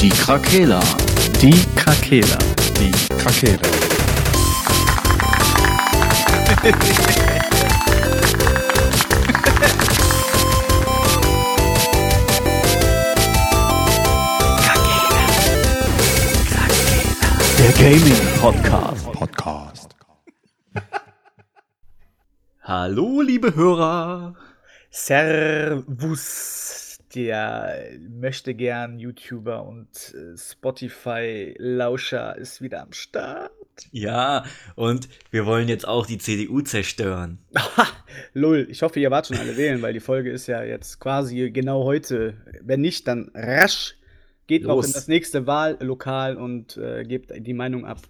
Die Krakela. Die Krakela. Die Krakela. Der Gaming Podcast. Podcast. Hallo, liebe Hörer. Servus, der möchte gern YouTuber und äh, Spotify-Lauscher ist wieder am Start. Ja, und wir wollen jetzt auch die CDU zerstören. Lol, ich hoffe, ihr wart schon alle wählen, weil die Folge ist ja jetzt quasi genau heute. Wenn nicht, dann rasch. Geht noch Los. in das nächste Wahllokal und äh, gebt die Meinung ab.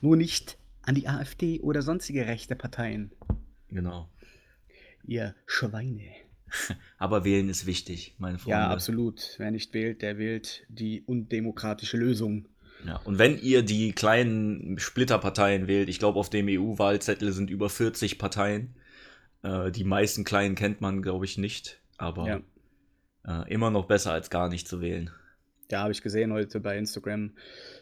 Nur nicht an die AfD oder sonstige rechte Parteien. Genau. Ihr Schweine. Aber wählen ist wichtig, meine Freunde. Ja, absolut. Wer nicht wählt, der wählt die undemokratische Lösung. Ja, und wenn ihr die kleinen Splitterparteien wählt, ich glaube, auf dem EU-Wahlzettel sind über 40 Parteien. Äh, die meisten kleinen kennt man, glaube ich, nicht. Aber Ja. äh, immer noch besser als gar nicht zu wählen. Ja, habe ich gesehen heute bei Instagram.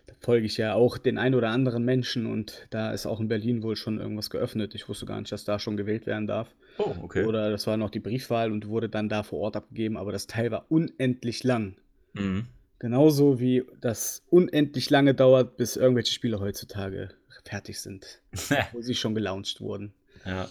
Da folge ich ja auch den ein oder anderen Menschen und da ist auch in Berlin wohl schon irgendwas geöffnet. Ich wusste gar nicht, dass da schon gewählt werden darf. Oh, okay. Oder das war noch die Briefwahl und wurde dann da vor Ort abgegeben, aber das Teil war unendlich lang. Mhm. Genauso wie das unendlich lange dauert, bis irgendwelche Spiele heutzutage fertig sind, wo sie schon gelauncht wurden. Ja.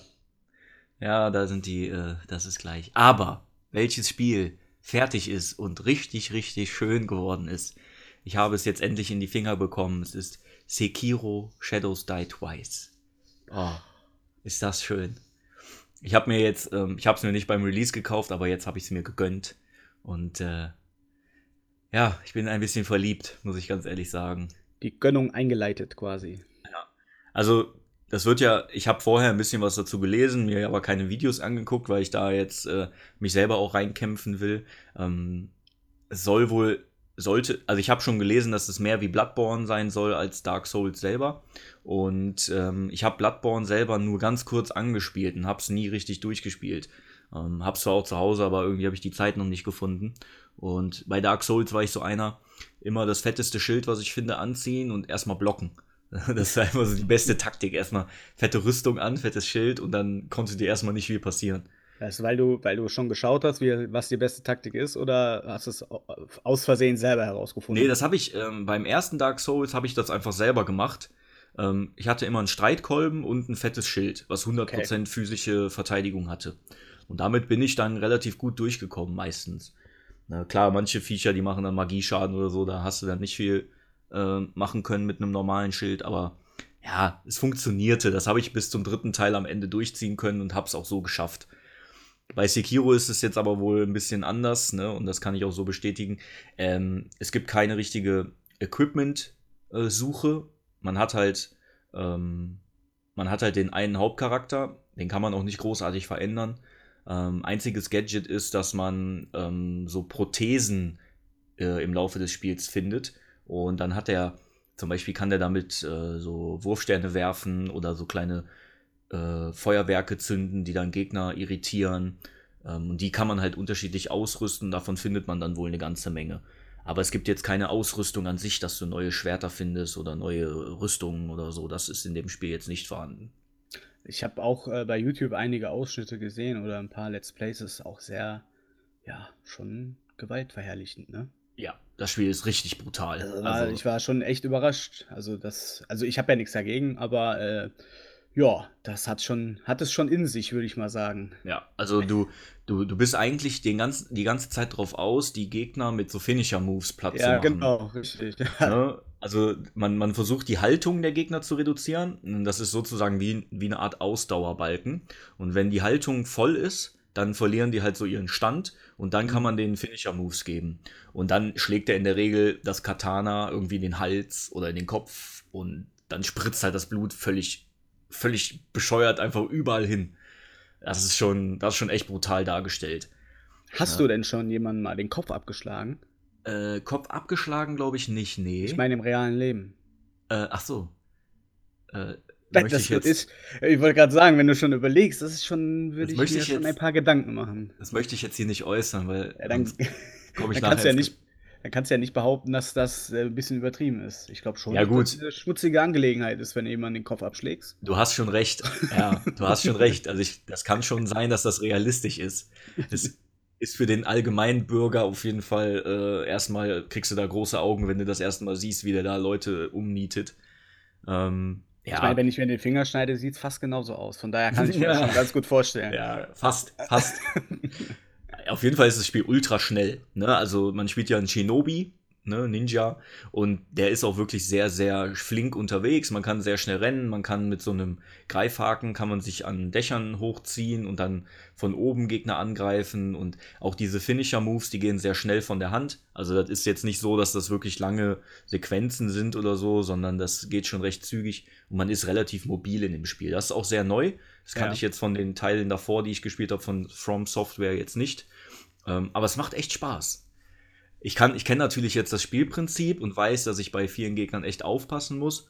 Ja, da sind die, äh, das ist gleich. Aber welches Spiel fertig ist und richtig, richtig schön geworden ist, ich habe es jetzt endlich in die Finger bekommen. Es ist Sekiro Shadows Die Twice. Oh, ist das schön. Ich habe mir jetzt, ähm, ich habe es mir nicht beim Release gekauft, aber jetzt habe ich es mir gegönnt. Und äh, ja, ich bin ein bisschen verliebt, muss ich ganz ehrlich sagen. Die Gönnung eingeleitet quasi. Also, das wird ja, ich habe vorher ein bisschen was dazu gelesen, mir aber keine Videos angeguckt, weil ich da jetzt äh, mich selber auch reinkämpfen will. Ähm, soll wohl, sollte, also ich habe schon gelesen, dass es mehr wie Bloodborne sein soll als Dark Souls selber. Und ähm, ich habe Bloodborne selber nur ganz kurz angespielt und habe es nie richtig durchgespielt. Ähm, hab's zwar auch zu Hause, aber irgendwie habe ich die Zeit noch nicht gefunden. Und bei Dark Souls war ich so einer, immer das fetteste Schild, was ich finde, anziehen und erstmal blocken. Das war immer so die beste Taktik. Erstmal fette Rüstung an, fettes Schild und dann konnte dir erstmal nicht viel passieren. Das ist, weil du, weil du schon geschaut hast, wie, was die beste Taktik ist, oder hast du es au- aus Versehen selber herausgefunden? Nee, das habe ich ähm, beim ersten Dark Souls habe ich das einfach selber gemacht. Ähm, ich hatte immer einen Streitkolben und ein fettes Schild, was 100% physische Verteidigung hatte. Und damit bin ich dann relativ gut durchgekommen meistens. Na, klar, manche Viecher, die machen dann Magieschaden oder so, da hast du dann nicht viel äh, machen können mit einem normalen Schild, aber ja, es funktionierte. Das habe ich bis zum dritten Teil am Ende durchziehen können und habe es auch so geschafft. Bei Sekiro ist es jetzt aber wohl ein bisschen anders, ne? Und das kann ich auch so bestätigen. Ähm, es gibt keine richtige Equipment-Suche. man hat halt, ähm, man hat halt den einen Hauptcharakter, den kann man auch nicht großartig verändern. Ähm, einziges Gadget ist, dass man ähm, so Prothesen äh, im Laufe des Spiels findet. Und dann hat er, zum Beispiel kann der damit äh, so Wurfsterne werfen oder so kleine äh, Feuerwerke zünden, die dann Gegner irritieren. Ähm, und die kann man halt unterschiedlich ausrüsten. Davon findet man dann wohl eine ganze Menge. Aber es gibt jetzt keine Ausrüstung an sich, dass du neue Schwerter findest oder neue Rüstungen oder so. Das ist in dem Spiel jetzt nicht vorhanden. Ich habe auch äh, bei YouTube einige Ausschnitte gesehen oder ein paar Let's Plays, ist auch sehr, ja, schon gewaltverherrlichend, ne? Ja, das Spiel ist richtig brutal. Also, Also, ich war schon echt überrascht. Also das, also ich habe ja nichts dagegen, aber äh, ja, das hat schon, hat es schon in sich, würde ich mal sagen. ja, also du, du, du bist eigentlich den ganzen, die ganze Zeit drauf aus, die Gegner mit so Finisher-Moves platt zu Ja, machen. genau, richtig. Ne? Also man, man versucht die Haltung der Gegner zu reduzieren. Das ist sozusagen wie, wie eine Art Ausdauerbalken. Und wenn die Haltung voll ist, dann verlieren die halt so ihren Stand und dann kann man den Finisher-Moves geben. Und dann schlägt er in der Regel das Katana irgendwie in den Hals oder in den Kopf und dann spritzt halt das Blut völlig, völlig bescheuert einfach überall hin. Das ist schon, das ist schon echt brutal dargestellt. Hast Ja. du denn schon jemanden mal den Kopf abgeschlagen? Äh, Kopf abgeschlagen, glaube ich nicht, nee. Ich meine im realen Leben. äh, ach so. Äh, Möchte das ich jetzt- ist, ich wollte gerade sagen, wenn du schon überlegst, das ist schon, würde ich mir ich schon jetzt- ein paar Gedanken machen. Das möchte ich jetzt hier nicht äußern, weil Ja, dann, komme ich dann kannst du nachher ja ins nicht, dann kannst du ja nicht behaupten, dass das äh, ein bisschen übertrieben ist. Ich glaube schon, Ja, gut. dass das eine schmutzige Angelegenheit ist, wenn du jemanden den Kopf abschlägst. Du hast schon recht. Ja, du hast schon recht. Also ich, das kann schon sein, dass das realistisch ist. Es ist für den allgemeinen Bürger auf jeden Fall äh, erstmal kriegst du da große Augen, wenn du das erste Mal siehst, wie der da Leute umnietet. Ähm, ja, Ich meine, wenn ich mir den Finger schneide, sieht es fast genauso aus. Von daher kann ich mir das schon ganz gut vorstellen. ja, fast, fast. auf jeden Fall ist das Spiel ultra schnell. Ne? Also man spielt ja einen Shinobi, ne? Ninja, und der ist auch wirklich sehr, sehr flink unterwegs. Man kann sehr schnell rennen, man kann mit so einem Greifhaken kann man sich an Dächern hochziehen und dann von oben Gegner angreifen und auch diese Finisher-Moves, die gehen sehr schnell von der Hand. Also das ist jetzt nicht so, dass das wirklich lange Sequenzen sind oder so, sondern das geht schon recht zügig und man ist relativ mobil in dem Spiel. Das ist auch sehr neu. Das kannte Ja. ich jetzt von den Teilen davor, die ich gespielt habe, von From Software jetzt nicht. Ähm, aber es macht echt Spaß. Ich, kann- ich kenne natürlich jetzt das Spielprinzip und weiß, dass ich bei vielen Gegnern echt aufpassen muss.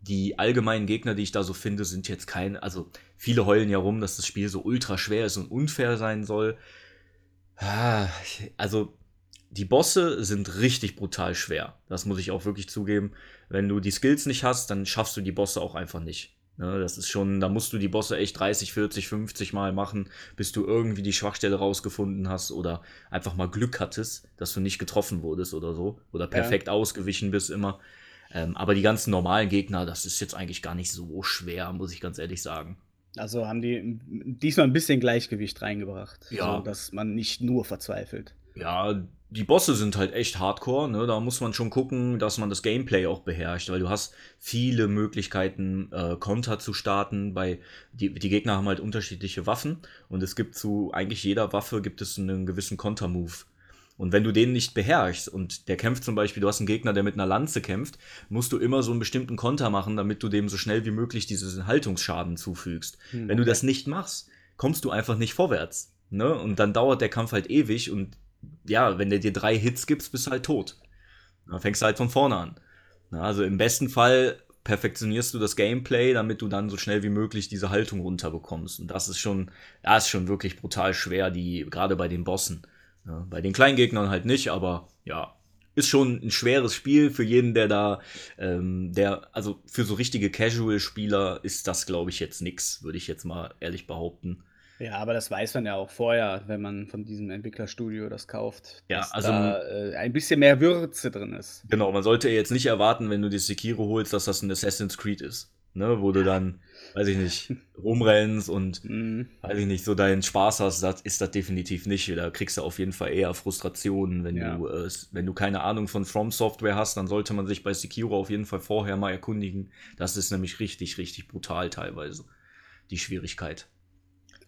Die allgemeinen Gegner, die ich da so finde, sind jetzt keine. Also, viele heulen ja rum, dass das Spiel so ultra schwer ist und unfair sein soll. Ah, Also, die Bosse sind richtig brutal schwer. Das muss ich auch wirklich zugeben. Wenn du die Skills nicht hast, dann schaffst du die Bosse auch einfach nicht. Ne, das ist schon, da musst du die Bosse echt 30, 40, 50 Mal machen, bis du irgendwie die Schwachstelle rausgefunden hast oder einfach mal Glück hattest, dass du nicht getroffen wurdest oder so. Oder perfekt ausgewichen bist immer. Ähm, aber die ganzen normalen Gegner, das ist jetzt eigentlich gar nicht so schwer, muss ich ganz ehrlich sagen. Also haben die diesmal ein bisschen Gleichgewicht reingebracht, Ja. so, dass man nicht nur verzweifelt. Ja, die Bosse sind halt echt hardcore, ne? Da muss man schon gucken, dass man das Gameplay auch beherrscht, weil du hast viele Möglichkeiten, äh, Konter zu starten. Bei die, die Gegner haben halt unterschiedliche Waffen und es gibt zu eigentlich jeder Waffe gibt es einen gewissen Kontermove. Und wenn du den nicht beherrschst und der kämpft zum Beispiel, du hast einen Gegner, der mit einer Lanze kämpft, musst du immer so einen bestimmten Konter machen, damit du dem so schnell wie möglich diesen Haltungsschaden zufügst. Hm, Wenn du das nicht machst, kommst du einfach nicht vorwärts. Ne? Und dann dauert der Kampf halt ewig und ja, wenn der dir drei Hits gibt, bist du halt tot. Dann fängst du halt von vorne an. Na, also im besten Fall perfektionierst du das Gameplay, damit du dann so schnell wie möglich diese Haltung runterbekommst. Und das ist schon, das ist schon wirklich brutal schwer, die, gerade bei den Bossen. Ja, bei den kleinen Gegnern halt nicht, aber ja, ist schon ein schweres Spiel für jeden, der da, ähm, der, also für so richtige Casual-Spieler ist das, glaube ich, jetzt nix, würde ich jetzt mal ehrlich behaupten. Ja, aber das weiß man ja auch vorher, wenn man von diesem Entwicklerstudio das kauft. Ja, dass also- da äh, ein bisschen mehr Würze drin ist. Genau, man sollte jetzt nicht erwarten, wenn du die Sekiro holst, dass das ein Assassin's Creed ist. Ne, wo du dann, weiß ich nicht, rumrennst und, Mhm. weiß ich nicht, so deinen Spaß hast, das ist das definitiv nicht. Da kriegst du auf jeden Fall eher Frustrationen, wenn Ja. du, äh, wenn du keine Ahnung von From Software hast, dann sollte man sich bei Sekiro auf jeden Fall vorher mal erkundigen. Das ist nämlich richtig, richtig brutal teilweise. Die Schwierigkeit.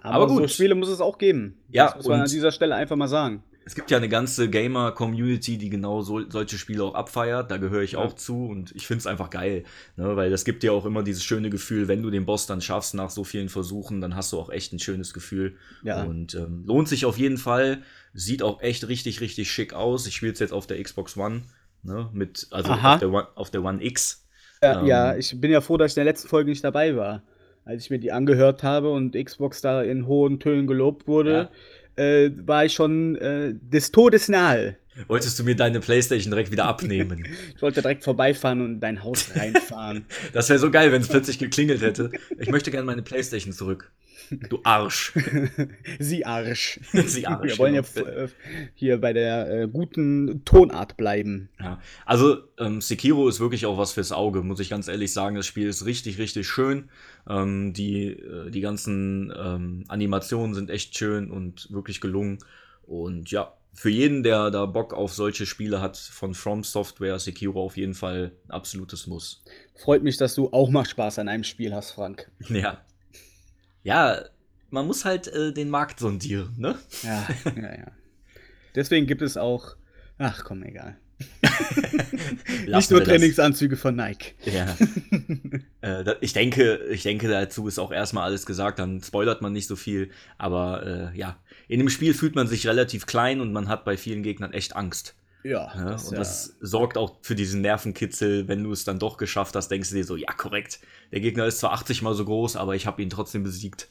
Aber, Aber so gut. Spiele muss es auch geben. Ja, das muss man an dieser Stelle einfach mal sagen. Es gibt ja eine ganze Gamer-Community, die genau so, solche Spiele auch abfeiert. Da gehöre ich Ja. auch zu und ich finde es einfach geil. Ne? Weil das gibt dir auch immer dieses schöne Gefühl, wenn du den Boss dann schaffst nach so vielen Versuchen, dann hast du auch echt ein schönes Gefühl. Ja. Und ähm, lohnt sich auf jeden Fall. Sieht auch echt richtig, richtig schick aus. Ich spiele es jetzt auf der Xbox One. Ne? Mit, also auf der, One, auf der One X. Ja, Ähm, ja, ich bin ja froh, dass ich in der letzten Folge nicht dabei war. Als ich mir die angehört habe und Xbox da in hohen Tönen gelobt wurde, äh, war ich schon äh, des Todes nahe. Wolltest du mir deine Playstation direkt wieder abnehmen? Ich wollte direkt vorbeifahren und in dein Haus reinfahren. das wäre so geil, wenn es plötzlich geklingelt hätte. Ich möchte gerne meine Playstation zurück. Du Arsch. Sie Arsch. Sie Arsch, Wir wollen ja genau. äh, hier bei der äh, guten Tonart bleiben. Ja, also ähm, Sekiro ist wirklich auch was fürs Auge, muss ich ganz ehrlich sagen. Das Spiel ist richtig, richtig schön. Ähm, die, äh, die ganzen ähm, Animationen sind echt schön und wirklich gelungen. Und ja, für jeden, der da Bock auf solche Spiele hat von From Software, Sekiro auf jeden Fall ein absolutes Muss. Freut mich, dass du auch mal Spaß an einem Spiel hast, Frank. Ja. Ja, man muss halt äh, den Markt sondieren, ne? Ja, ja, ja. Deswegen gibt es auch. Ach komm, egal. Nicht nur das. Trainingsanzüge von Nike. Ja. äh, ich denke, ich denke, dazu ist auch erstmal alles gesagt, dann spoilert man nicht so viel. Aber äh, ja, in dem Spiel fühlt man sich relativ klein und man hat bei vielen Gegnern echt Angst. Ja, Ja? das, und ja. das sorgt auch für diesen Nervenkitzel, wenn du es dann doch geschafft hast, denkst du dir so, ja, korrekt. Der Gegner ist zwar 80 mal so groß, aber ich habe ihn trotzdem besiegt.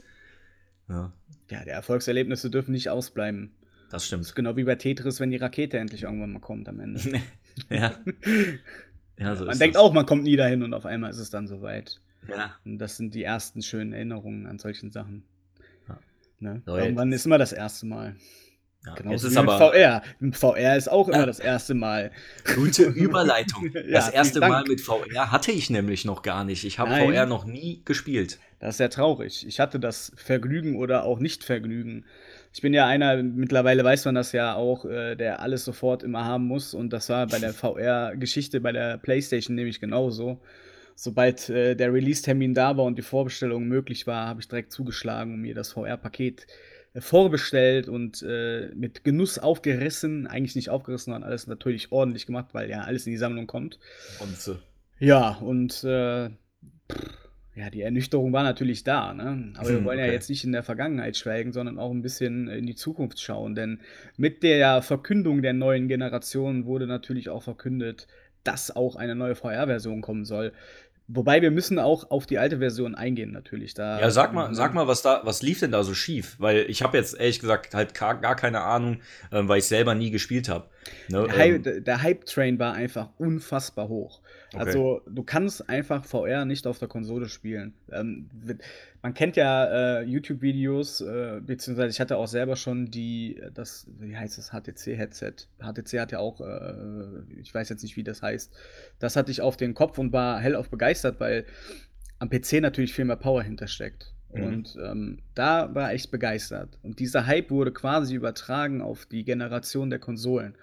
Ja. ja, die Erfolgserlebnisse dürfen nicht ausbleiben. das stimmt. Genau wie bei Tetris, wenn die Rakete endlich irgendwann mal kommt am Ende. ja. ja so man ist denkt das. auch, man kommt nie dahin und auf einmal ist es dann soweit. Ja. Und das sind die ersten schönen Erinnerungen an solchen Sachen. Ja. Ne? So, Irgendwann ist immer das erste Mal. Ja. Genau Jetzt ist aber VR. VR ist auch immer Ja. das erste Mal. gute Überleitung. Ja, Das erste Mal mit VR hatte ich nämlich noch gar nicht. Ich habe. VR noch nie gespielt. Das ist sehr traurig. Ich hatte das Vergnügen oder auch Nicht-Vergnügen. Ich bin ja einer, mittlerweile weiß man das ja auch, äh, der alles sofort immer haben muss. Und das war bei der VR-Geschichte bei der PlayStation nämlich genauso. Sobald äh, der Release-Termin da war und die Vorbestellung möglich war, habe ich direkt zugeschlagen und mir das VR-Paket äh, vorbestellt und äh, mit Genuss aufgerissen. Eigentlich nicht aufgerissen, sondern alles natürlich ordentlich gemacht, weil ja alles in die Sammlung kommt. Und so. Ja, und äh, pff, ja, die Ernüchterung war natürlich da, ne? Aber wir Hm, wollen ja okay. jetzt nicht in der Vergangenheit schwelgen, sondern auch ein bisschen in die Zukunft schauen. Denn mit der Verkündung der neuen Generation wurde natürlich auch verkündet, dass auch eine neue VR-Version kommen soll. Wobei wir müssen auch auf die alte Version eingehen, natürlich. Da, Ja, sag mal, sag mal, was da, was lief denn da so schief? Weil ich habe jetzt ehrlich gesagt halt gar, gar keine Ahnung, ähm, weil ich selber nie gespielt habe. Ne? Der, ähm, der- der Hype-Train war einfach unfassbar hoch. Okay. Also, du kannst einfach VR nicht auf der Konsole spielen. Ähm, man kennt ja äh, YouTube-Videos, äh, beziehungsweise ich hatte auch selber schon die, äh, das, wie heißt das, HTC-Headset. HTC hat ja auch, äh, ich weiß jetzt nicht, wie das heißt. Das hatte ich auf den Kopf und war hellauf begeistert, weil am PC natürlich viel mehr Power hintersteckt. Mhm. Und ähm, da war ich begeistert. Und dieser Hype wurde quasi übertragen auf die Generation der Konsolen.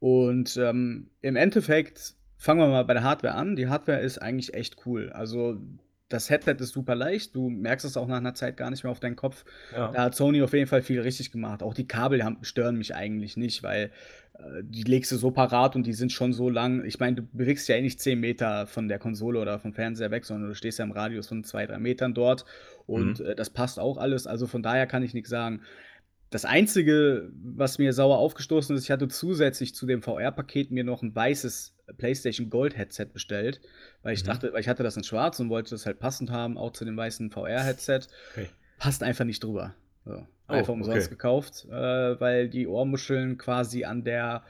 Und ähm, im Endeffekt fangen wir mal bei der Hardware an. Die Hardware ist eigentlich echt cool. Also das Headset ist super leicht. Du merkst es auch nach einer Zeit gar nicht mehr auf deinen Kopf. ja. Da hat Sony auf jeden Fall viel richtig gemacht. Auch die Kabel haben, stören mich eigentlich nicht, weil äh, die legst du so parat und die sind schon so lang. Ich meine, du bewegst ja eh nicht 10 Meter von der Konsole oder vom Fernseher weg, sondern du stehst ja im Radius von 2, 3 Metern dort und äh, das passt auch alles. Also von daher kann ich nichts sagen. Das Einzige, was mir sauer aufgestoßen ist, ich hatte zusätzlich zu dem VR-Paket mir noch ein weißes PlayStation Gold Headset bestellt, weil ich Mhm. dachte, weil ich hatte das in Schwarz und wollte das halt passend haben, auch zu dem weißen VR-Headset Okay. passt einfach nicht drüber. So. Oh, Einfach umsonst okay. gekauft, äh, weil die Ohrmuscheln quasi an der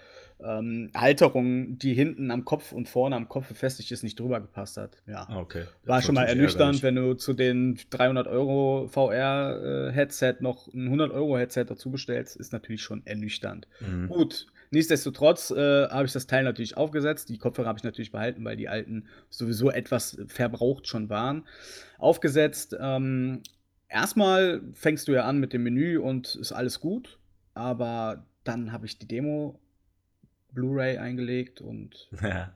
ähm, Halterung, die hinten am Kopf und vorne am Kopf befestigt ist, nicht drüber gepasst hat. Ja. Ah, okay. Das War schon mal ernüchternd, wenn du zu den 300 Euro VR-Headset noch ein 100 Euro Headset dazu bestellst, ist natürlich schon ernüchternd. Mhm. Gut, nichtsdestotrotz äh, habe ich das Teil natürlich aufgesetzt. Die Kopfhörer habe ich natürlich behalten, weil die alten sowieso etwas verbraucht schon waren. Aufgesetzt. Ähm, erstmal fängst du ja an mit dem Menü und ist alles gut, aber dann habe ich die Demo Blu-ray eingelegt und Ja.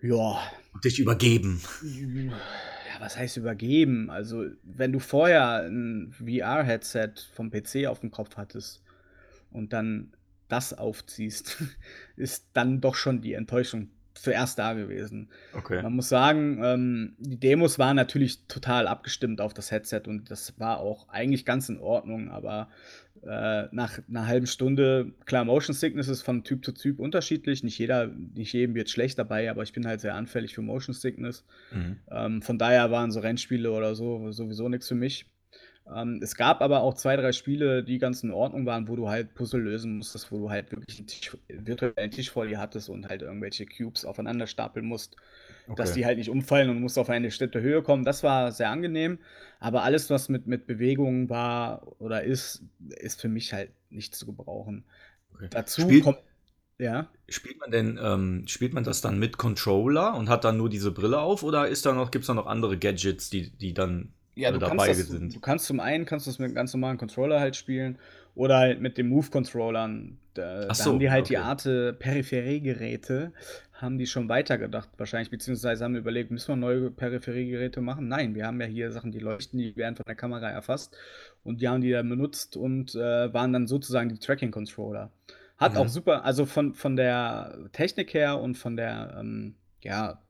ja, Und dich übergeben. Ja, was heißt übergeben? Also, wenn du vorher ein VR-Headset vom PC auf dem Kopf hattest und dann das aufziehst, ist dann doch schon die Enttäuschung zuerst da gewesen. Okay. Man muss sagen, ähm, die Demos waren natürlich total abgestimmt auf das Headset und das war auch eigentlich ganz in Ordnung, aber äh, nach einer halben Stunde, klar, Motion Sickness ist von Typ zu Typ unterschiedlich. Nicht jeder, nicht jedem wird schlecht dabei, aber ich bin halt sehr anfällig für Motion Sickness. Mhm. Ähm, von daher waren so Rennspiele oder so sowieso nichts für mich. Ähm, es gab aber auch zwei, drei Spiele, die ganz in Ordnung waren, wo du halt Puzzle lösen musstest, wo du halt wirklich einen Tisch, virtuellen Tisch vor dir hattest und halt irgendwelche Cubes aufeinander stapeln musst, dass Okay. die halt nicht umfallen und musst auf eine bestimmte Höhe kommen. Das war sehr angenehm. Aber alles, was mit, mit Bewegungen war oder ist, ist für mich halt nicht zu gebrauchen. Okay. Dazu Spielt- kommt. Ja. Spielt man denn, ähm, spielt man das dann mit Controller und hat dann nur diese Brille auf oder ist da noch, gibt es da noch andere Gadgets, die, die dann Ja, du äh, kannst, dabei das, sind? du kannst zum einen kannst du es mit einem ganz normalen Controller halt spielen oder halt mit den Move-Controllern. Da, Ach da so, haben die halt die okay. Art äh, Peripheriegeräte, haben die schon weitergedacht wahrscheinlich, beziehungsweise haben überlegt, müssen wir neue Peripheriegeräte machen? Nein, wir haben ja hier Sachen, die leuchten, die werden von der Kamera erfasst und die haben die dann benutzt und äh, waren dann sozusagen die Tracking-Controller. Hat Mhm. auch super, also von, von der Technik her und von der, ähm, ja,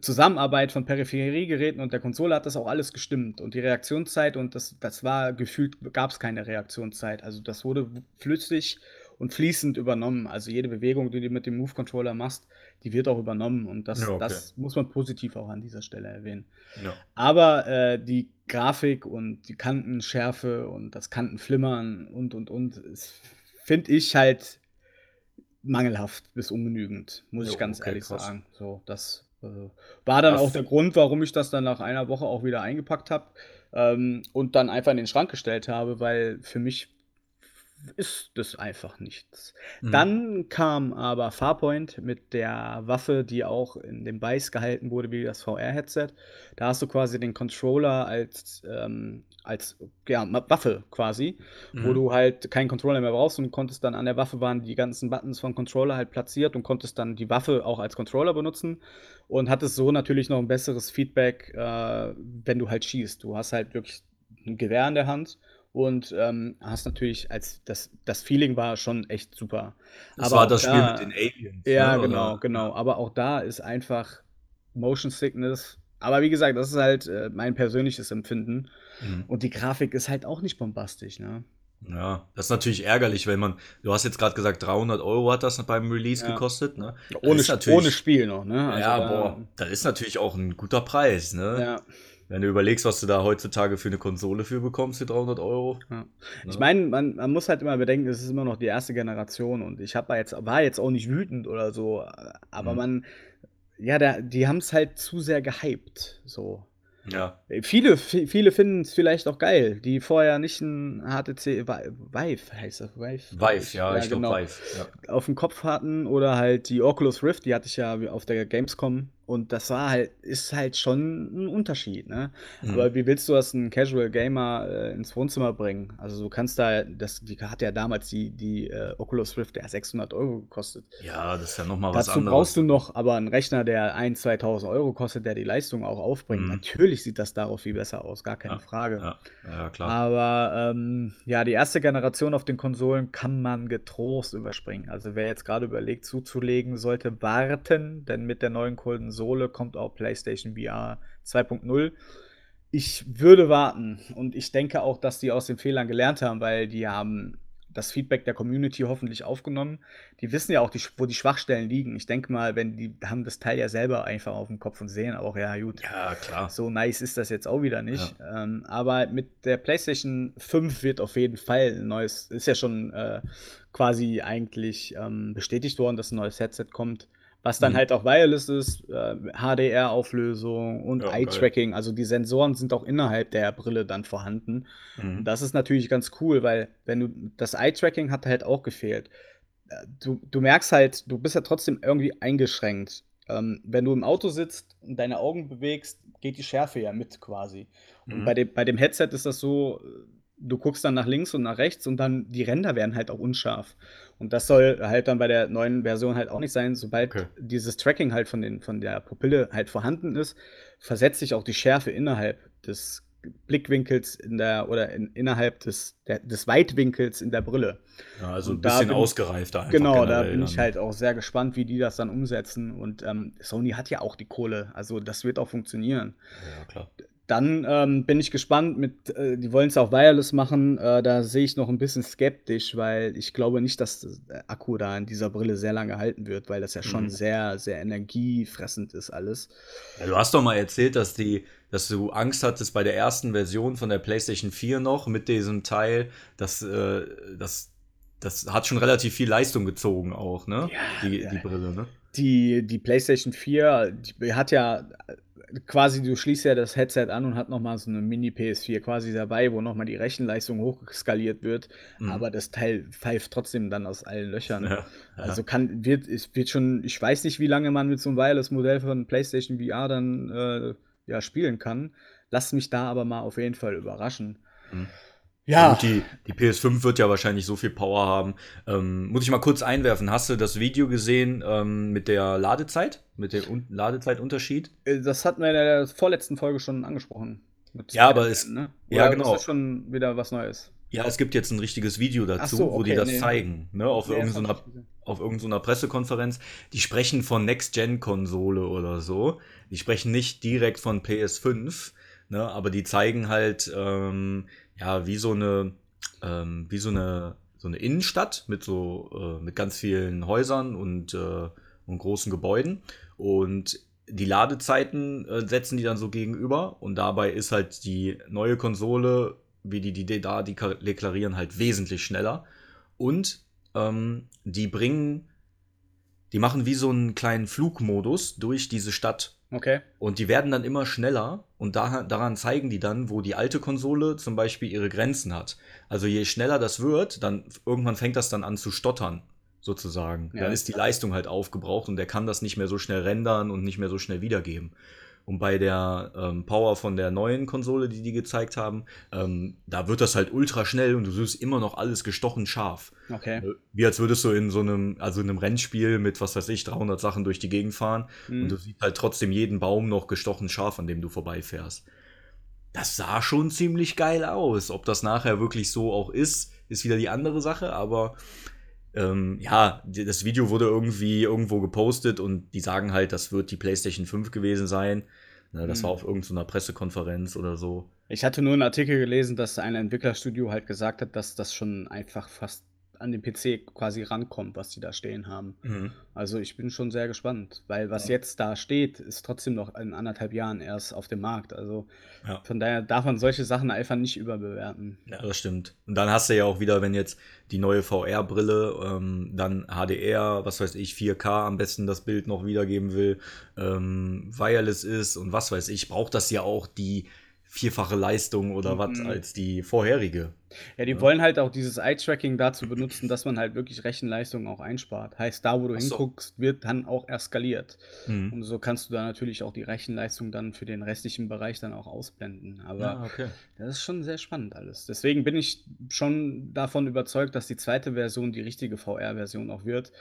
Zusammenarbeit von Peripheriegeräten und der Konsole hat das auch alles gestimmt. Und die Reaktionszeit, und das, das war gefühlt, gab es keine Reaktionszeit. Also das wurde flüssig und fließend übernommen. Also jede Bewegung, die du mit dem Move-Controller machst, die wird auch übernommen. Und das, Ja, okay. das muss man positiv auch an dieser Stelle erwähnen. Ja. Aber äh, die Grafik und die Kantenschärfe und das Kantenflimmern und und und finde ich halt mangelhaft bis ungenügend, muss Jo, ich ganz okay, ehrlich krass. sagen. So, das äh, war dann Was- auch der Grund, warum ich das dann nach einer Woche auch wieder eingepackt habe ähm, und dann einfach in den Schrank gestellt habe, weil für mich ist das einfach nichts. Mhm. Dann kam aber Farpoint mit der Waffe, die auch in dem Beiß gehalten wurde, wie das VR-Headset. Da hast du quasi den Controller als, ähm, als ja, Waffe quasi, wo Mhm. du halt keinen Controller mehr brauchst und konntest dann an der Waffe waren die ganzen Buttons vom Controller halt platziert und konntest dann die Waffe auch als Controller benutzen und hattest so natürlich noch ein besseres Feedback, äh, wenn du halt schießt. Du hast halt wirklich ein Gewehr in der Hand und ähm, hast natürlich als das, das Feeling war schon echt super. Das Aber war das Spiel da- mit den Aliens. Ja, ne? genau, Oder- genau. Aber auch da ist einfach Motion Sickness. Aber wie gesagt, das ist halt äh, mein persönliches Empfinden. Mhm. Und die Grafik ist halt auch nicht bombastisch, ne? Ja, das ist natürlich ärgerlich, wenn man, du hast jetzt gerade gesagt, 300 Euro hat das beim Release Ja. gekostet, ne? Ohne, ohne Spiel noch, ne? Also ja, da- boah, das ist natürlich auch ein guter Preis, ne? Ja. Wenn du überlegst, was du da heutzutage für eine Konsole für bekommst, für 300 Euro. Ja. ne? Ich meine, man, man muss halt immer bedenken, es ist immer noch die erste Generation und ich hab jetzt, war jetzt auch nicht wütend oder so, aber Mhm. man, ja, der, die haben es halt zu sehr gehypt, so. Ja, Viele, vi- viele finden es vielleicht auch geil, die vorher nicht ein HTC Vi- Vive heißt das, Vive? Vive, ja, ich glaube genau, Vive. Ja. auf dem Kopf hatten oder halt die Oculus Rift, die hatte ich ja auf der Gamescom und das war halt, ist halt schon ein Unterschied, ne? Mhm. Aber wie willst du das einen Casual Gamer äh, ins Wohnzimmer bringen? Also du kannst da, das, die hat ja damals die, die äh, Oculus Rift ja 600 Euro gekostet. ja, das ist ja nochmal was Dazu anderes. brauchst du noch aber einen Rechner, der 1.000, 2.000 Euro kostet, der die Leistung auch aufbringt. Mhm. Natürlich sieht das darauf viel besser aus, gar keine Ja, Frage. Ja, ja klar. Aber ähm, ja, die erste Generation auf den Konsolen kann man getrost überspringen. Also wer jetzt gerade überlegt zuzulegen, sollte warten, denn mit der neuen Konsole kommt auch PlayStation VR 2.0. Ich würde warten und ich denke auch, dass die aus den Fehlern gelernt haben, weil die haben das Feedback der Community hoffentlich aufgenommen. Die wissen ja auch, die, wo die Schwachstellen liegen. Ich denke mal, wenn die haben das Teil ja selber einfach auf dem Kopf und sehen auch, ja gut, Ja, klar. so nice ist das jetzt auch wieder nicht. Ähm, aber mit der PlayStation 5 wird auf jeden Fall ein neues, ist ja schon äh, quasi eigentlich ähm, bestätigt worden, dass ein neues Headset kommt, was dann Mhm. halt auch wireless ist, äh, HDR-Auflösung und Ja. Eye-Tracking. Also die Sensoren sind auch innerhalb der Brille dann vorhanden. Mhm. Das ist natürlich ganz cool, weil wenn du das Eye-Tracking hat halt auch gefehlt. Äh, Du, du merkst halt, du bist ja trotzdem irgendwie eingeschränkt. Ähm, wenn du im Auto sitzt und deine Augen bewegst, geht die Schärfe ja mit quasi. Und Mhm. bei dem, bei dem Headset ist das so, du guckst dann nach links und nach rechts und dann die Ränder werden halt auch unscharf. Und das soll halt dann bei der neuen Version halt auch nicht sein. Sobald Okay. dieses Tracking halt von, den, von der Pupille halt vorhanden ist, versetzt sich auch die Schärfe innerhalb des Blickwinkels in der oder in, innerhalb des, der, des Weitwinkels in der Brille. Ja, also ein Und da bisschen bin- ausgereifter. Genau, da bin ich dann. halt auch sehr gespannt, wie die das dann umsetzen. Und ähm, Sony hat ja auch die Kohle, also das wird auch funktionieren. Ja, klar. Dann ähm, bin ich gespannt mit, äh, die wollen es auch wireless machen. Äh, da sehe ich noch ein bisschen skeptisch, weil ich glaube nicht, dass der Akku da in dieser Brille sehr lange halten wird, weil das ja schon Mhm. sehr, sehr energiefressend ist alles. Ja, du hast doch mal erzählt, dass, die, dass du Angst hattest bei der ersten Version von der PlayStation 4 noch mit diesem Teil, dass äh, das, das hat schon relativ viel Leistung gezogen auch, ne? Ja, die, die Brille, ne? Die, die PlayStation 4, die hat ja äh, quasi, du schließt ja das Headset an und hat nochmal so eine Mini-PS4 quasi dabei, wo nochmal die Rechenleistung hochskaliert wird. Mhm. Aber das Teil pfeift trotzdem dann aus allen Löchern. Ja. Also kann, wird, es wird schon, ich weiß nicht, wie lange man mit so einem Wireless-Modell von PlayStation VR dann äh, ja, spielen kann. Lass mich da aber mal auf jeden Fall überraschen. Mhm. Ja, Gut, die, die PS5 wird ja wahrscheinlich so viel Power haben. Ähm, muss ich mal kurz einwerfen. Hast du das Video gesehen ähm, mit der Ladezeit? Mit dem Un Ladezeitunterschied? äh, das hatten wir in der vorletzten Folge schon angesprochen. Ja, aber es- ne? ja, genau. Ist das schon wieder was Neues? Ja, es gibt jetzt ein richtiges Video dazu, so, wo die okay, das nee. zeigen, ne, auf Nee, irgendeiner auf irgendeiner Pressekonferenz. Die sprechen von Next-Gen-Konsole oder so. Die sprechen nicht direkt von PS5, ne, aber die zeigen halt, ähm, ja, wie so eine, ähm, wie so eine so eine Innenstadt mit so äh, mit ganz vielen Häusern und, äh, und großen Gebäuden. Und die Ladezeiten äh, setzen die dann so gegenüber. Und dabei ist halt die neue Konsole, wie die die da deklarieren, halt wesentlich schneller. Und ähm, die bringen, die machen wie so einen kleinen Flugmodus durch diese Stadt. Okay. Und die werden dann immer schneller und da, daran zeigen die dann, wo die alte Konsole zum Beispiel ihre Grenzen hat. Also je schneller das wird, dann irgendwann fängt das dann an zu stottern, sozusagen. Ja. Dann ist die Leistung halt aufgebraucht und der kann das nicht mehr so schnell rendern und nicht mehr so schnell wiedergeben. Und bei der ähm, Power von der neuen Konsole, die die gezeigt haben, ähm, da wird das halt ultra schnell und du siehst immer noch alles gestochen scharf. Okay. Äh, Wie als würdest du in so einem, also in einem Rennspiel mit, was weiß ich, 300 Sachen durch die Gegend fahren Mhm. und du siehst halt trotzdem jeden Baum noch gestochen scharf, an dem du vorbeifährst. Das sah schon ziemlich geil aus. Ob das nachher wirklich so auch ist, ist wieder die andere Sache, aber ähm, ja, das Video wurde irgendwie irgendwo gepostet und die sagen halt, das wird die PlayStation 5 gewesen sein. Ne, das Mhm. war auf irgendeiner Pressekonferenz oder so. Ich hatte nur einen Artikel gelesen, dass ein Entwicklerstudio halt gesagt hat, dass das schon einfach fast an den PC quasi rankommt, was die da stehen haben. Also ich bin schon sehr gespannt, weil was Ja. jetzt da steht, ist trotzdem noch in anderthalb Jahren erst auf dem Markt. Also Ja. von daher darf man solche Sachen einfach nicht überbewerten. Ja, das stimmt. Und dann hast du ja auch wieder, wenn jetzt die neue VR-Brille ähm, dann HDR, was weiß ich, 4K am besten das Bild noch wiedergeben will, ähm, wireless ist und was weiß ich, braucht das ja auch die vierfache Leistung oder was Mhm. als die vorherige. Ja, die Ja. wollen halt auch dieses Eye-Tracking dazu benutzen, dass man halt wirklich Rechenleistung auch einspart. Heißt, da wo du so. hinguckst, wird dann auch eskaliert. Mhm. Und so kannst du da natürlich auch die Rechenleistung dann für den restlichen Bereich dann auch ausblenden. Aber okay. das ist schon sehr spannend alles. Deswegen bin ich schon davon überzeugt, dass die zweite Version die richtige VR-Version auch wird.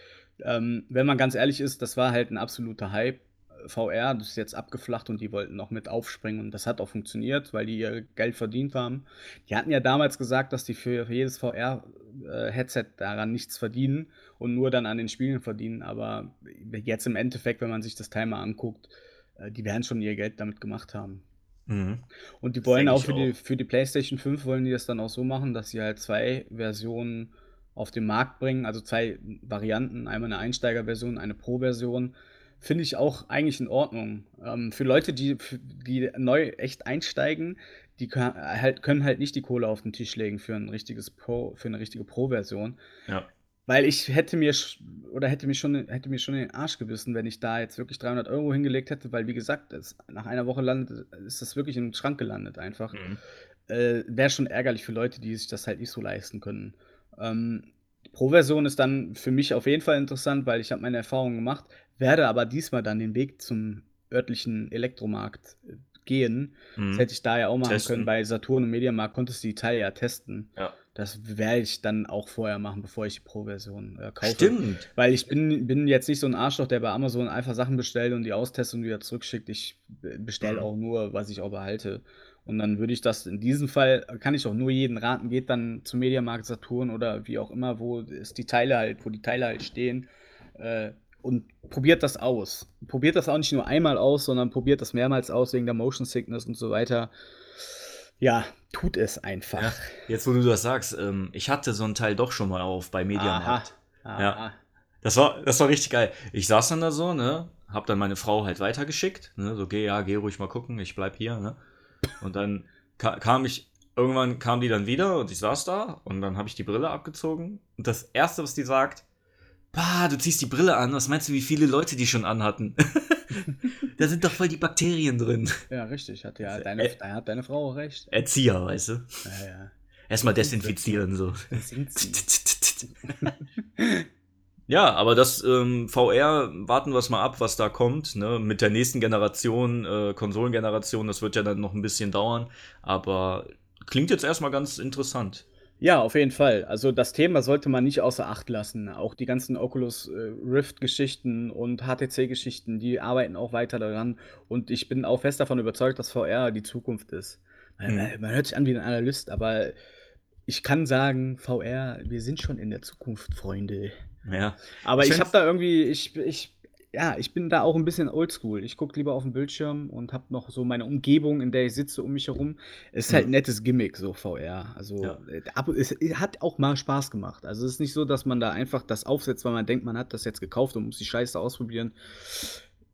Ähm, wenn man ganz ehrlich ist, das war halt ein absoluter Hype. VR, das ist jetzt abgeflacht und die wollten noch mit aufspringen und das hat auch funktioniert, weil die ihr Geld verdient haben. Die hatten ja damals gesagt, dass die für, für jedes VR-Headset daran nichts verdienen und nur dann an den Spielen verdienen, aber jetzt im Endeffekt, wenn man sich das Timer anguckt, äh, die werden schon ihr Geld damit gemacht haben. Mhm. Und die wollen auch für die, auch. für die PlayStation 5 wollen die das dann auch so machen, dass sie halt zwei Versionen auf den Markt bringen, also zwei Varianten, einmal eine Einsteigerversion, eine Pro-Version. Finde ich auch eigentlich in Ordnung. Ähm, für Leute, die, die neu echt einsteigen, die können halt, können halt nicht die Kohle auf den Tisch legen für ein richtiges Pro, für eine richtige Pro-Version. Ja. Weil ich hätte mir oder hätte mich schon, hätte mir schon in den Arsch gebissen, wenn ich da jetzt wirklich 300 Euro hingelegt hätte, weil wie gesagt, es, nach einer Woche landet, ist das wirklich im Schrank gelandet einfach. Mhm. Äh, Wäre schon ärgerlich für Leute, die sich das halt nicht so leisten können. Ähm, die Pro-Version ist dann für mich auf jeden Fall interessant, weil ich habe meine Erfahrungen gemacht, werde aber diesmal dann den Weg zum örtlichen Elektromarkt äh, gehen. Das Mhm. hätte ich da ja auch machen Testen. können. Bei Saturn und Mediamarkt konntest du die Teile ja testen. Ja. Das werde ich dann auch vorher machen, bevor ich die Pro-Version äh, kaufe. Stimmt. Weil ich bin, bin jetzt nicht so ein Arschloch, der bei Amazon einfach Sachen bestellt und die austestet und wieder zurückschickt. Ich bestelle Mhm. auch nur, was ich auch behalte. Und dann würde ich das in diesem Fall, kann ich auch nur jeden raten, geht dann zum Mediamarkt Saturn oder wie auch immer, wo es die Teile halt, wo die Teile halt stehen. Äh, und probiert das aus. Probiert das auch nicht nur einmal aus, sondern probiert das mehrmals aus wegen der Motion Sickness und so weiter. Ja, tut es einfach. Ja. Jetzt, wo du das sagst, ähm, ich hatte so ein Teil doch schon mal auf bei Mediamarkt. Aha. Ja. Aha. Das war, das war richtig geil. Ich saß dann da so, ne, hab dann meine Frau halt weitergeschickt, ne, so, geh, ja, geh ruhig mal gucken, ich bleib hier, ne. Und dann ka kam ich, irgendwann kam die dann wieder und ich saß da und dann habe ich die Brille abgezogen und das erste, was die sagt, bah, du ziehst die Brille an, was meinst du, wie viele Leute die schon anhatten? da sind doch voll die Bakterien drin. Ja, richtig. Hat ja Äh, deine, äh. da hat deine Frau auch recht. Erzieher, weißt du? Ja, ja. Erstmal desinfizieren, so. Ja, aber das ähm, VR, warten wir es mal ab, was da kommt. Ne? Mit der nächsten Generation, äh, Konsolengeneration, das wird ja dann noch ein bisschen dauern. Aber klingt jetzt erstmal ganz interessant. Ja, auf jeden Fall. Also das Thema sollte man nicht außer Acht lassen. Auch die ganzen Oculus äh, Rift-Geschichten und HTC-Geschichten, die arbeiten auch weiter daran. Und ich bin auch fest davon überzeugt, dass VR die Zukunft ist. Man, Mhm. man hört sich an wie ein Analyst, aber ich kann sagen, VR, wir sind schon in der Zukunft, Freunde. Ja. Aber Ich ich, habe da irgendwie, ich, ich, ja, ich bin da auch ein bisschen oldschool. Ich gucke lieber auf den Bildschirm und habe noch so meine Umgebung, in der ich sitze, um mich herum. Es ist halt ein nettes Gimmick, so VR. Also, Ja. äh, es hat auch mal Spaß gemacht. Also, es ist nicht so, dass man da einfach das aufsetzt, weil man denkt, man hat das jetzt gekauft und muss die Scheiße ausprobieren.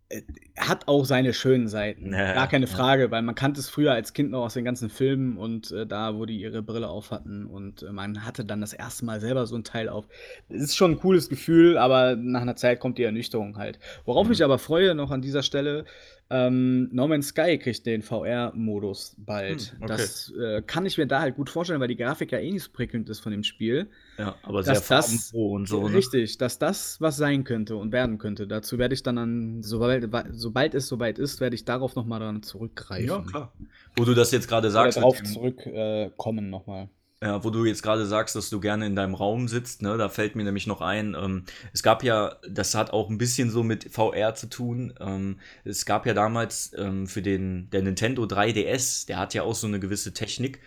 Äh, hat auch seine schönen Seiten, Ja, gar keine ja. Frage, weil man kannte es früher als Kind noch aus den ganzen Filmen und, äh, da, wo die ihre Brille auf hatten und, äh, man hatte dann das erste Mal selber so ein Teil auf. Es ist schon ein cooles Gefühl, aber nach einer Zeit kommt die Ernüchterung halt. Worauf Mhm. ich aber freue noch an dieser Stelle, ähm, No Man's Sky kriegt den VR-Modus bald. Hm, okay. Das, äh, kann ich mir da halt gut vorstellen, weil die Grafik ja eh nicht so prickelnd ist von dem Spiel. Ja, aber sehr das farbenfroh und so. Ne? richtig, dass das was sein könnte und werden könnte. Dazu werde ich dann an sobald sobald es soweit ist, werde ich darauf noch mal dann zurückgreifen. Ja, klar. Wo du das jetzt gerade sagst, dem- zurückkommen äh, kommen noch mal. Ja, wo du jetzt gerade sagst, dass du gerne in deinem Raum sitzt, ne, da fällt mir nämlich noch ein, ähm, es gab ja, das hat auch ein bisschen so mit VR zu tun. Ähm, es gab ja damals ähm, für den der Nintendo 3DS, der hat ja auch so eine gewisse Technik,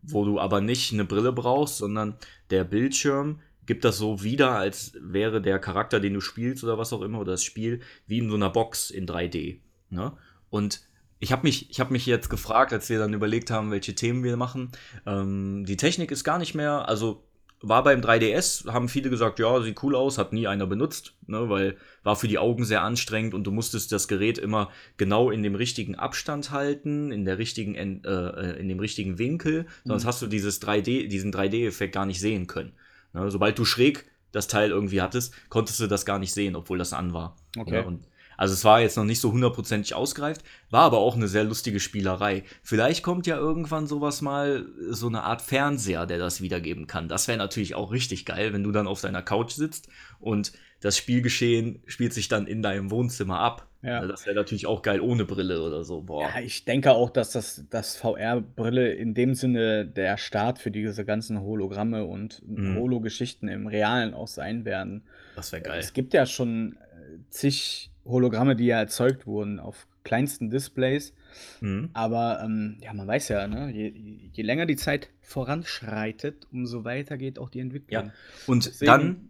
wo du aber nicht eine Brille brauchst, sondern der Bildschirm gibt das so wieder, als wäre der Charakter, den du spielst oder was auch immer, oder das Spiel, wie in so einer Box in 3D. Ne? Und ich habe mich, ich hab mich jetzt gefragt, als wir dann überlegt haben, welche Themen wir machen. Ähm, die Technik ist gar nicht mehr, also war beim 3DS, haben viele gesagt, ja, sieht cool aus, hat nie einer benutzt, ne, weil war für die Augen sehr anstrengend und du musstest das Gerät immer genau in dem richtigen Abstand halten, in der richtigen, En- äh, äh, in dem richtigen Winkel, sonst Mhm. hast du dieses 3D, diesen 3D-Effekt gar nicht sehen können. Ne, sobald du schräg das Teil irgendwie hattest, konntest du das gar nicht sehen, obwohl das an war. Okay. Ja, und also es war jetzt noch nicht so hundertprozentig ausgereift, war aber auch eine sehr lustige Spielerei. Vielleicht kommt ja irgendwann sowas mal, so eine Art Fernseher, der das wiedergeben kann. Das wäre natürlich auch richtig geil, wenn du dann auf deiner Couch sitzt und das Spielgeschehen spielt sich dann in deinem Wohnzimmer ab. Ja. Das wäre natürlich auch geil ohne Brille oder so. Boah. Ja, ich denke auch, dass das, das VR-Brille in dem Sinne der Start für diese ganzen Hologramme und Mhm. Holo-Geschichten im Realen auch sein werden. Das wäre geil. Es gibt ja schon äh, zig Hologramme, die ja erzeugt wurden auf kleinsten Displays. Mhm. Aber ähm, ja, man weiß ja, ne, je, je länger die Zeit voranschreitet, umso weiter geht auch die Entwicklung. Ja. Und Deswegen- dann,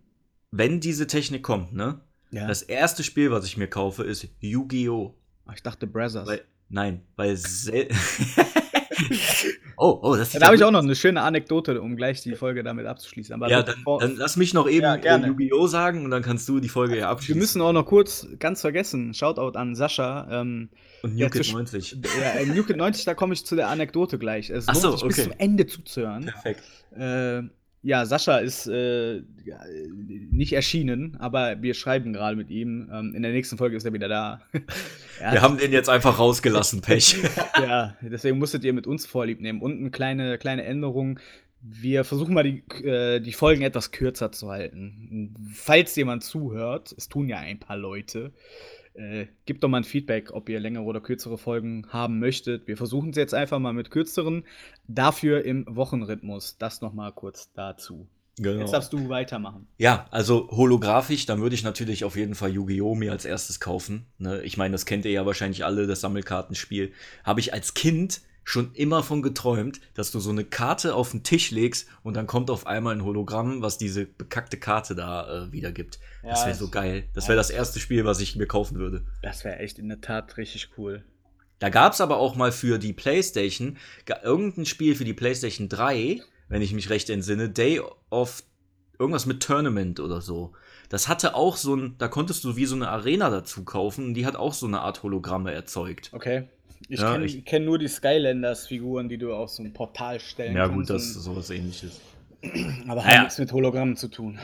wenn diese Technik kommt, ne? Ja. Das erste Spiel, was ich mir kaufe, ist Yu-Gi-Oh! ich dachte Brothers. Weil, nein, weil Oh, oh, das Ja, da habe ich auch noch eine schöne Anekdote, um gleich die Folge damit abzuschließen. Aber Ja, dann, dann lass mich noch eben Ja, äh, gerne. Yu-Gi-Oh! sagen und dann kannst du die Folge ja wir abschließen. müssen auch noch kurz ganz vergessen, Shoutout an Sascha. Ähm, und ja, New Kid zwischen- 90. ja, äh, New Kid 90, da komme ich zu der Anekdote gleich. Es Ach lohnt so, sich bis okay. zum Ende zuzuhören. Perfekt. Äh, ja, Sascha ist äh, ja, nicht erschienen, aber wir schreiben gerade mit ihm. Ähm, in der nächsten Folge ist er wieder da. er Wir haben den jetzt einfach rausgelassen, Pech. ja, deswegen musstet ihr mit uns Vorlieb nehmen. Und eine kleine, kleine Änderung. Wir versuchen mal die, äh, die Folgen etwas kürzer zu halten. Falls jemand zuhört, es tun ja ein paar Leute, äh, gebt doch mal ein Feedback, ob ihr längere oder kürzere Folgen haben möchtet. Wir versuchen es jetzt einfach mal mit kürzeren, dafür im Wochenrhythmus. Das noch mal kurz dazu. Genau. Jetzt darfst du weitermachen. Ja, also holographisch, dann würde ich natürlich auf jeden Fall Yu-Gi-Oh! mir als erstes kaufen. Ne? Ich meine, das kennt ihr ja wahrscheinlich alle, das Sammelkartenspiel. Habe ich als Kind schon immer von geträumt, dass du so eine Karte auf den Tisch legst und dann kommt auf einmal ein Hologramm, was diese bekackte Karte da äh, wiedergibt. das Ja, wäre so das- geil. Das wäre das- das erste Spiel, was ich mir kaufen würde. Das wäre echt in der Tat richtig cool. Da gab es aber auch mal für die PlayStation irgendein Spiel für die PlayStation 3, wenn ich mich recht entsinne, Day of irgendwas mit Tournament oder so. Das hatte auch so ein, da konntest du wie so eine Arena dazu kaufen und die hat auch so eine Art Hologramme erzeugt. Okay. Ich Ja, kenne ich- kenn nur die Skylanders-Figuren, die du auf so ein Portal stellen Ja, kannst. gut, das ist und- sowas ähnliches. aber Naja. hat nichts mit Hologrammen zu tun.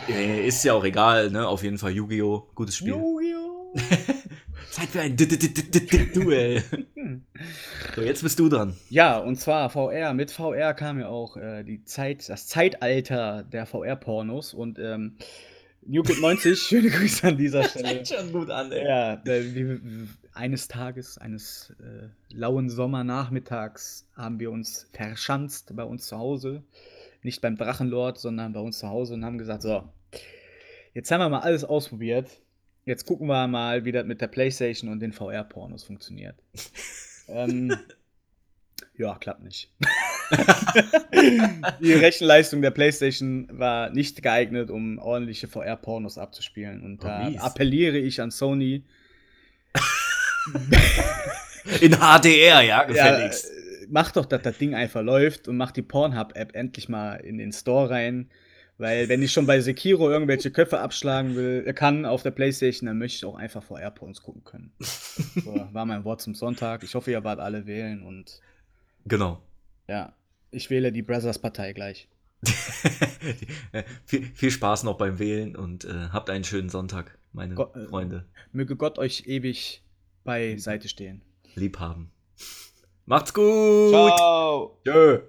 Ist ja auch egal, ne? Auf jeden Fall Yu-Gi-Oh! Gutes Spiel. Yu-Gi-Oh! Zeit für ein D- Duell. So, jetzt bist du dran. Ja, und zwar VR. Mit VR kam ja auch äh, die Zeit, das Zeitalter der VR-Pornos und ähm, New Kid 90, schöne Grüße an dieser Stelle. schon gut an, Ja, äh, wir, eines Tages, eines äh, lauen Sommernachmittags haben wir uns verschanzt bei uns zu Hause. Nicht beim Drachenlord, sondern bei uns zu Hause und haben gesagt, so, jetzt haben wir mal alles ausprobiert. Jetzt gucken wir mal, wie das mit der Playstation und den VR-Pornos funktioniert. ähm, ja, klappt nicht. Die Rechenleistung der PlayStation war nicht geeignet, um ordentliche VR-Pornos abzuspielen. Und Oh, da appelliere ich an Sony, In HDR, ja, gefälligst. Ja, äh, mach doch, dass das Ding einfach läuft und mach die Pornhub-App endlich mal in den Store rein. Weil, wenn ich schon bei Sekiro irgendwelche Köpfe abschlagen will, kann auf der Playstation, dann möchte ich auch einfach vor Airporns gucken können. So, war mein Wort zum Sonntag. Ich hoffe, ihr wart alle wählen und. Genau. Ja, ich wähle die Brothers-Partei gleich. viel, viel, Spaß noch beim Wählen und äh, habt einen schönen Sonntag, meine Gott, äh, Freunde. Möge Gott euch ewig beiseite stehen. Liebhaben. Macht's gut. Ciao. Tschö.